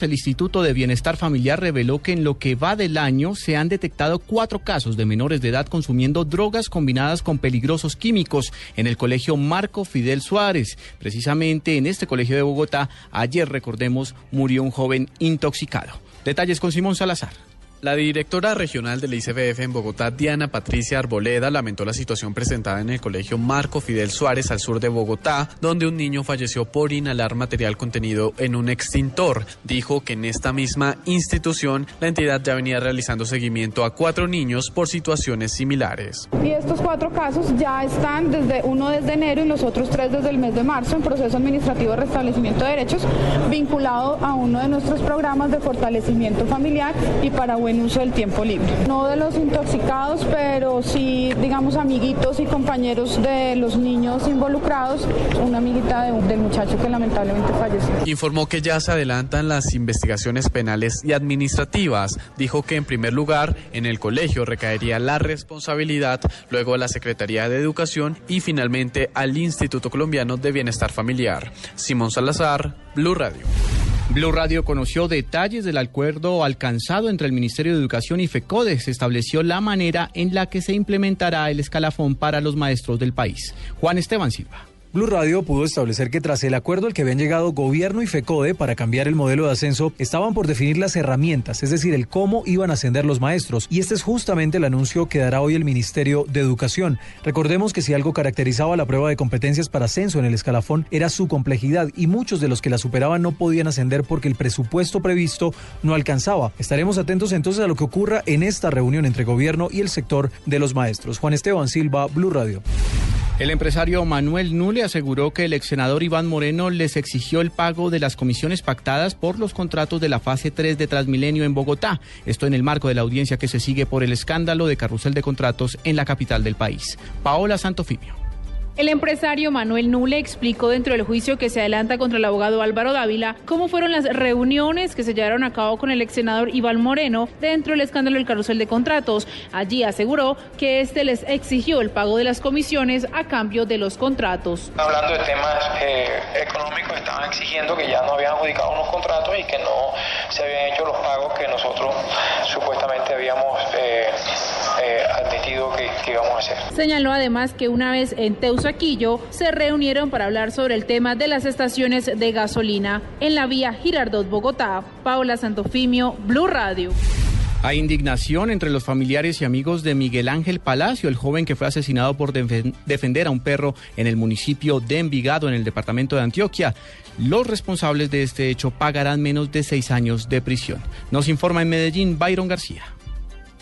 El Instituto de Bienestar Familiar reveló que en lo que va del año se han detectado cuatro casos de menores de edad consumiendo drogas combinadas con peligrosos químicos en el colegio Marco Fidel Suárez. Precisamente en este colegio de Bogotá, ayer, recordemos, murió un joven intoxicado. Detalles con Simón Salazar. La directora regional del ICBF en Bogotá, Diana Patricia Arboleda, lamentó la situación presentada en el colegio Marco Fidel Suárez al sur de Bogotá, donde un niño falleció por inhalar material contenido en un extintor. Dijo que en esta misma institución la entidad ya venía realizando seguimiento a cuatro niños por situaciones similares. Y estos cuatro casos ya están desde uno desde enero y los otros tres desde el mes de marzo en proceso administrativo de restablecimiento de derechos vinculado a uno de nuestros programas de fortalecimiento familiar y para buen uso del tiempo libre. No de los intoxicados, pero sí, digamos, amiguitos y compañeros de los niños involucrados. Una amiguita de, del muchacho que lamentablemente falleció. Informó que ya se adelantan las investigaciones penales y administrativas. Dijo que en primer lugar en el colegio recaería la responsabilidad, luego a la Secretaría de Educación y finalmente al Instituto Colombiano de Bienestar Familiar. Simón Salazar, Blue Radio. Blue Radio conoció detalles del acuerdo alcanzado entre el Ministerio de Educación y FECODE. Se estableció la manera en la que se implementará el escalafón para los maestros del país. Juan Esteban Silva. Blue Radio pudo establecer que tras el acuerdo al que habían llegado gobierno y FECODE para cambiar el modelo de ascenso, estaban por definir las herramientas, es decir, el cómo iban a ascender los maestros. Y este es justamente el anuncio que dará hoy el Ministerio de Educación. Recordemos que si algo caracterizaba la prueba de competencias para ascenso en el escalafón era su complejidad y muchos de los que la superaban no podían ascender porque el presupuesto previsto no alcanzaba. Estaremos atentos entonces a lo que ocurra en esta reunión entre gobierno y el sector de los maestros. Juan Esteban Silva, Blue Radio. El empresario Manuel Nule aseguró que el ex senador Iván Moreno les exigió el pago de las comisiones pactadas por los contratos de la fase 3 de Transmilenio en Bogotá. Esto en el marco de la audiencia que se sigue por el escándalo de carrusel de contratos en la capital del país. Paola Santofimio. El empresario Manuel Nule explicó dentro del juicio que se adelanta contra el abogado Álvaro Dávila cómo fueron las reuniones que se llevaron a cabo con el ex senador Iván Moreno dentro del escándalo del carrusel de contratos. Allí aseguró que este les exigió el pago de las comisiones a cambio de los contratos. Hablando de temas eh, económicos, estaban exigiendo que ya no habían adjudicado unos contratos y que no se habían hecho los pagos que nosotros supuestamente habíamos eh, hacer. Señaló además que una vez en Teusaquillo se reunieron para hablar sobre el tema de las estaciones de gasolina en la vía Girardot Bogotá. Paula Santofimio, Blue Radio. Hay indignación entre los familiares y amigos de Miguel Ángel Palacio, el joven que fue asesinado por defender a un perro en el municipio de Envigado, en el departamento de Antioquia. Los responsables de este hecho pagarán menos de seis años de prisión. Nos informa en Medellín Byron García.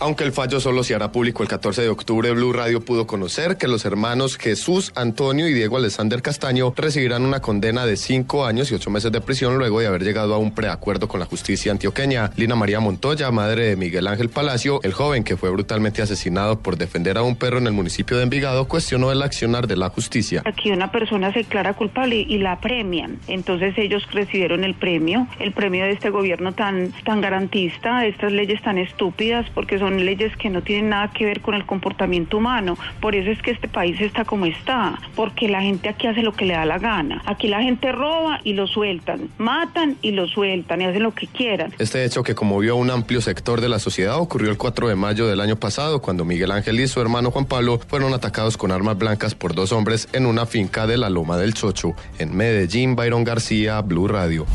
Aunque el fallo solo se hará público el 14 de octubre, Blue Radio pudo conocer que los hermanos Jesús Antonio y Diego Alexander Castaño recibirán una condena de cinco años y ocho meses de prisión luego de haber llegado a un preacuerdo con la justicia antioqueña. Lina María Montoya, madre de Miguel Ángel Palacio, el joven que fue brutalmente asesinado por defender a un perro en el municipio de Envigado, cuestionó el accionar de la justicia. Aquí una persona se declara culpable y la premian. Entonces ellos recibieron el premio, el premio de este gobierno tan, tan garantista, estas leyes tan estúpidas, porque son leyes que no tienen nada que ver con el comportamiento humano. Por eso es que este país está como está, porque la gente aquí hace lo que le da la gana. Aquí la gente roba y lo sueltan, matan y lo sueltan y hacen lo que quieran. Este hecho que conmovió a un amplio sector de la sociedad ocurrió el 4 de mayo del año pasado, cuando Miguel Ángel y su hermano Juan Pablo fueron atacados con armas blancas por dos hombres en una finca de la Loma del Chocho. En Medellín, Byron García, Blue Radio.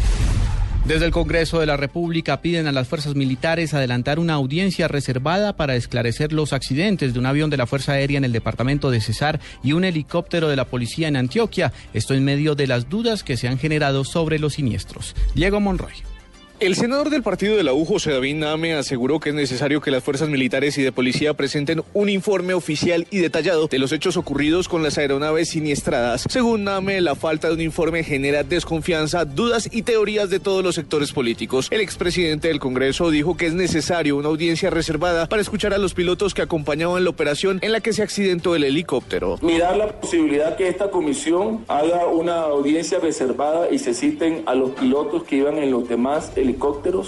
Desde el Congreso de la República piden a las fuerzas militares adelantar una audiencia reservada para esclarecer los accidentes de un avión de la Fuerza Aérea en el departamento de Cesar y un helicóptero de la policía en Antioquia. Esto en medio de las dudas que se han generado sobre los siniestros. Diego Monroy. El senador del partido de la U, José David Name, aseguró que es necesario que las fuerzas militares y de policía presenten un informe oficial y detallado de los hechos ocurridos con las aeronaves siniestradas. Según Name, la falta de un informe genera desconfianza, dudas y teorías de todos los sectores políticos. El expresidente del Congreso dijo que es necesario una audiencia reservada para escuchar a los pilotos que acompañaban la operación en la que se accidentó el helicóptero. Mirar la posibilidad que esta comisión haga una audiencia reservada y se citen a los pilotos que iban en los demás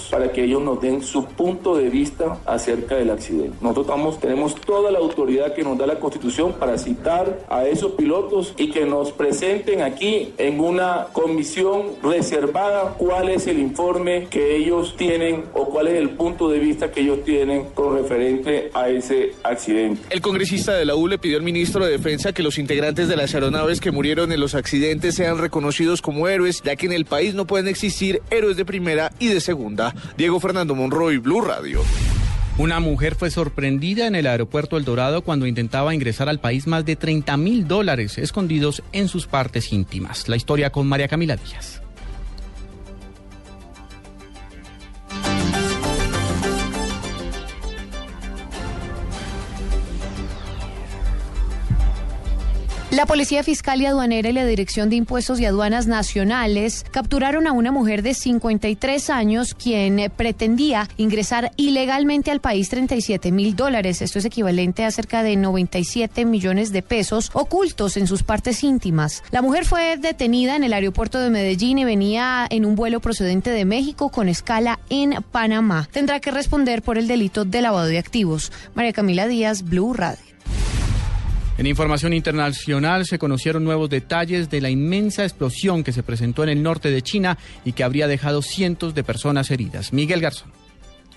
para que ellos nos den su punto de vista acerca del accidente. Nosotros tenemos toda la autoridad que nos da la Constitución para citar a esos pilotos y que nos presenten aquí en una comisión reservada cuál es el informe que ellos tienen o cuál es el punto de vista que ellos tienen con referente a ese accidente. El congresista de la U le pidió al ministro de Defensa que los integrantes de las aeronaves que murieron en los accidentes sean reconocidos como héroes, ya que en el país no pueden existir héroes de primera y de segunda. Diego Fernando Monroy, Blue Radio. Una mujer fue sorprendida en el aeropuerto El Dorado cuando intentaba ingresar al país más de 30 mil dólares escondidos en sus partes íntimas. La historia con María Camila Díaz. La Policía Fiscal y Aduanera y la Dirección de Impuestos y Aduanas Nacionales capturaron a una mujer de 53 años quien pretendía ingresar ilegalmente al país 37 mil dólares. Esto es equivalente a cerca de 97 millones de pesos ocultos en sus partes íntimas. La mujer fue detenida en el aeropuerto de Medellín y venía en un vuelo procedente de México con escala en Panamá. Tendrá que responder por el delito de lavado de activos. María Camila Díaz, Blue Radio. En información internacional se conocieron nuevos detalles de la inmensa explosión que se presentó en el norte de China y que habría dejado cientos de personas heridas. Miguel Garzón.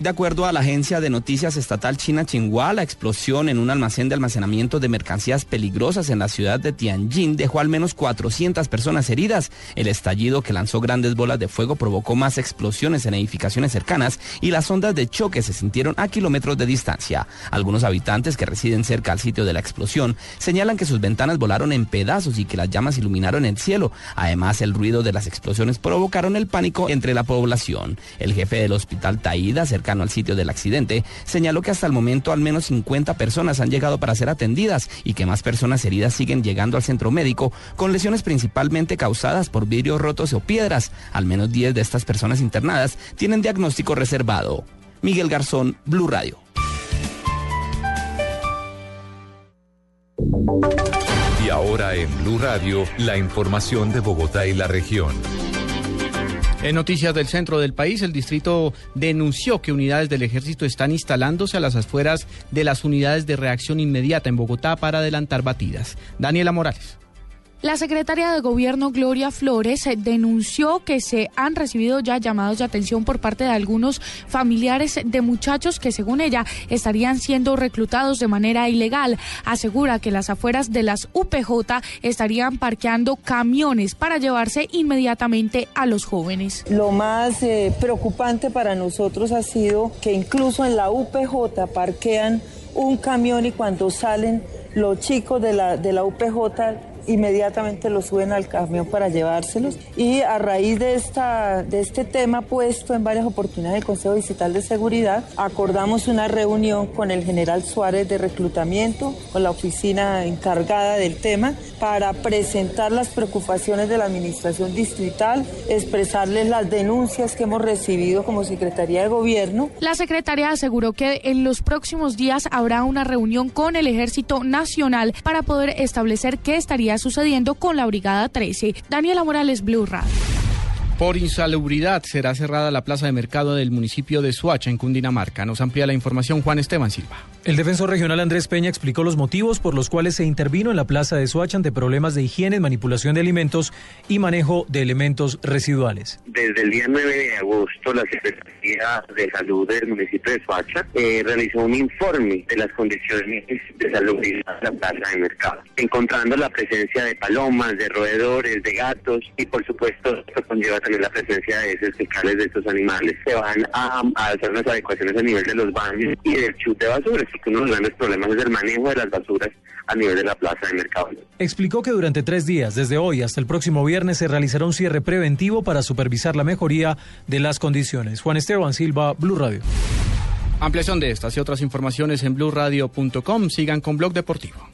De acuerdo a la agencia de noticias estatal china Xinhua, la explosión en un almacén de almacenamiento de mercancías peligrosas en la ciudad de Tianjin dejó al menos 400 personas heridas. El estallido que lanzó grandes bolas de fuego provocó más explosiones en edificaciones cercanas y las ondas de choque se sintieron a kilómetros de distancia. Algunos habitantes que residen cerca al sitio de la explosión señalan que sus ventanas volaron en pedazos y que las llamas iluminaron el cielo. Además, el ruido de las explosiones provocaron el pánico entre la población. El jefe del hospital Taida, al sitio del accidente, señaló que hasta el momento al menos 50 personas han llegado para ser atendidas y que más personas heridas siguen llegando al centro médico con lesiones principalmente causadas por vidrios rotos o piedras. Al menos 10 de estas personas internadas tienen diagnóstico reservado. Miguel Garzón, Blue Radio. Y ahora en Blue Radio, la información de Bogotá y la región. En noticias del centro del país, el distrito denunció que unidades del ejército están instalándose a las afueras de las unidades de reacción inmediata en Bogotá para adelantar batidas. Daniela Morales. La secretaria de Gobierno Gloria Flores eh, denunció que se han recibido ya llamados de atención por parte de algunos familiares de muchachos que según ella estarían siendo reclutados de manera ilegal. Asegura que las afueras de las UPJ estarían parqueando camiones para llevarse inmediatamente a los jóvenes. Lo más eh, preocupante para nosotros ha sido que incluso en la UPJ parquean un camión y cuando salen los chicos de la, de la UPJ inmediatamente lo suben al camión para llevárselos y a raíz de, esta, de este tema puesto en varias oportunidades del Consejo Digital de Seguridad, acordamos una reunión con el general Suárez de reclutamiento, con la oficina encargada del tema, para presentar las preocupaciones de la administración distrital, expresarles las denuncias que hemos recibido como Secretaría de Gobierno. La secretaria aseguró que en los próximos días habrá una reunión con el Ejército Nacional para poder establecer qué estaría sucediendo con la Brigada 13. Daniela Morales, Blue Radio. Por insalubridad será cerrada la plaza de mercado del municipio de Suacha, en Cundinamarca. Nos amplía la información Juan Esteban Silva. El defensor regional Andrés Peña explicó los motivos por los cuales se intervino en la plaza de Suacha ante problemas de higiene, manipulación de alimentos y manejo de elementos residuales. Desde el día 9 de agosto, la Secretaría de Salud del municipio de Suacha eh, realizó un informe de las condiciones de salubridad de la plaza de mercado, encontrando la presencia de palomas, de roedores, de gatos y por supuesto esto conlleva también la presencia de heces fecales de estos animales. Se van a, a hacer unas adecuaciones a nivel de los baños y del chute de basura que uno de los grandes problemas es el manejo de las basuras a nivel de la plaza de mercado. Explicó que durante tres días, desde hoy hasta el próximo viernes, se realizará un cierre preventivo para supervisar la mejoría de las condiciones. Juan Esteban Silva, Blue Radio. Ampliación de estas y otras informaciones en blueradio.com. Sigan con Blog Deportivo.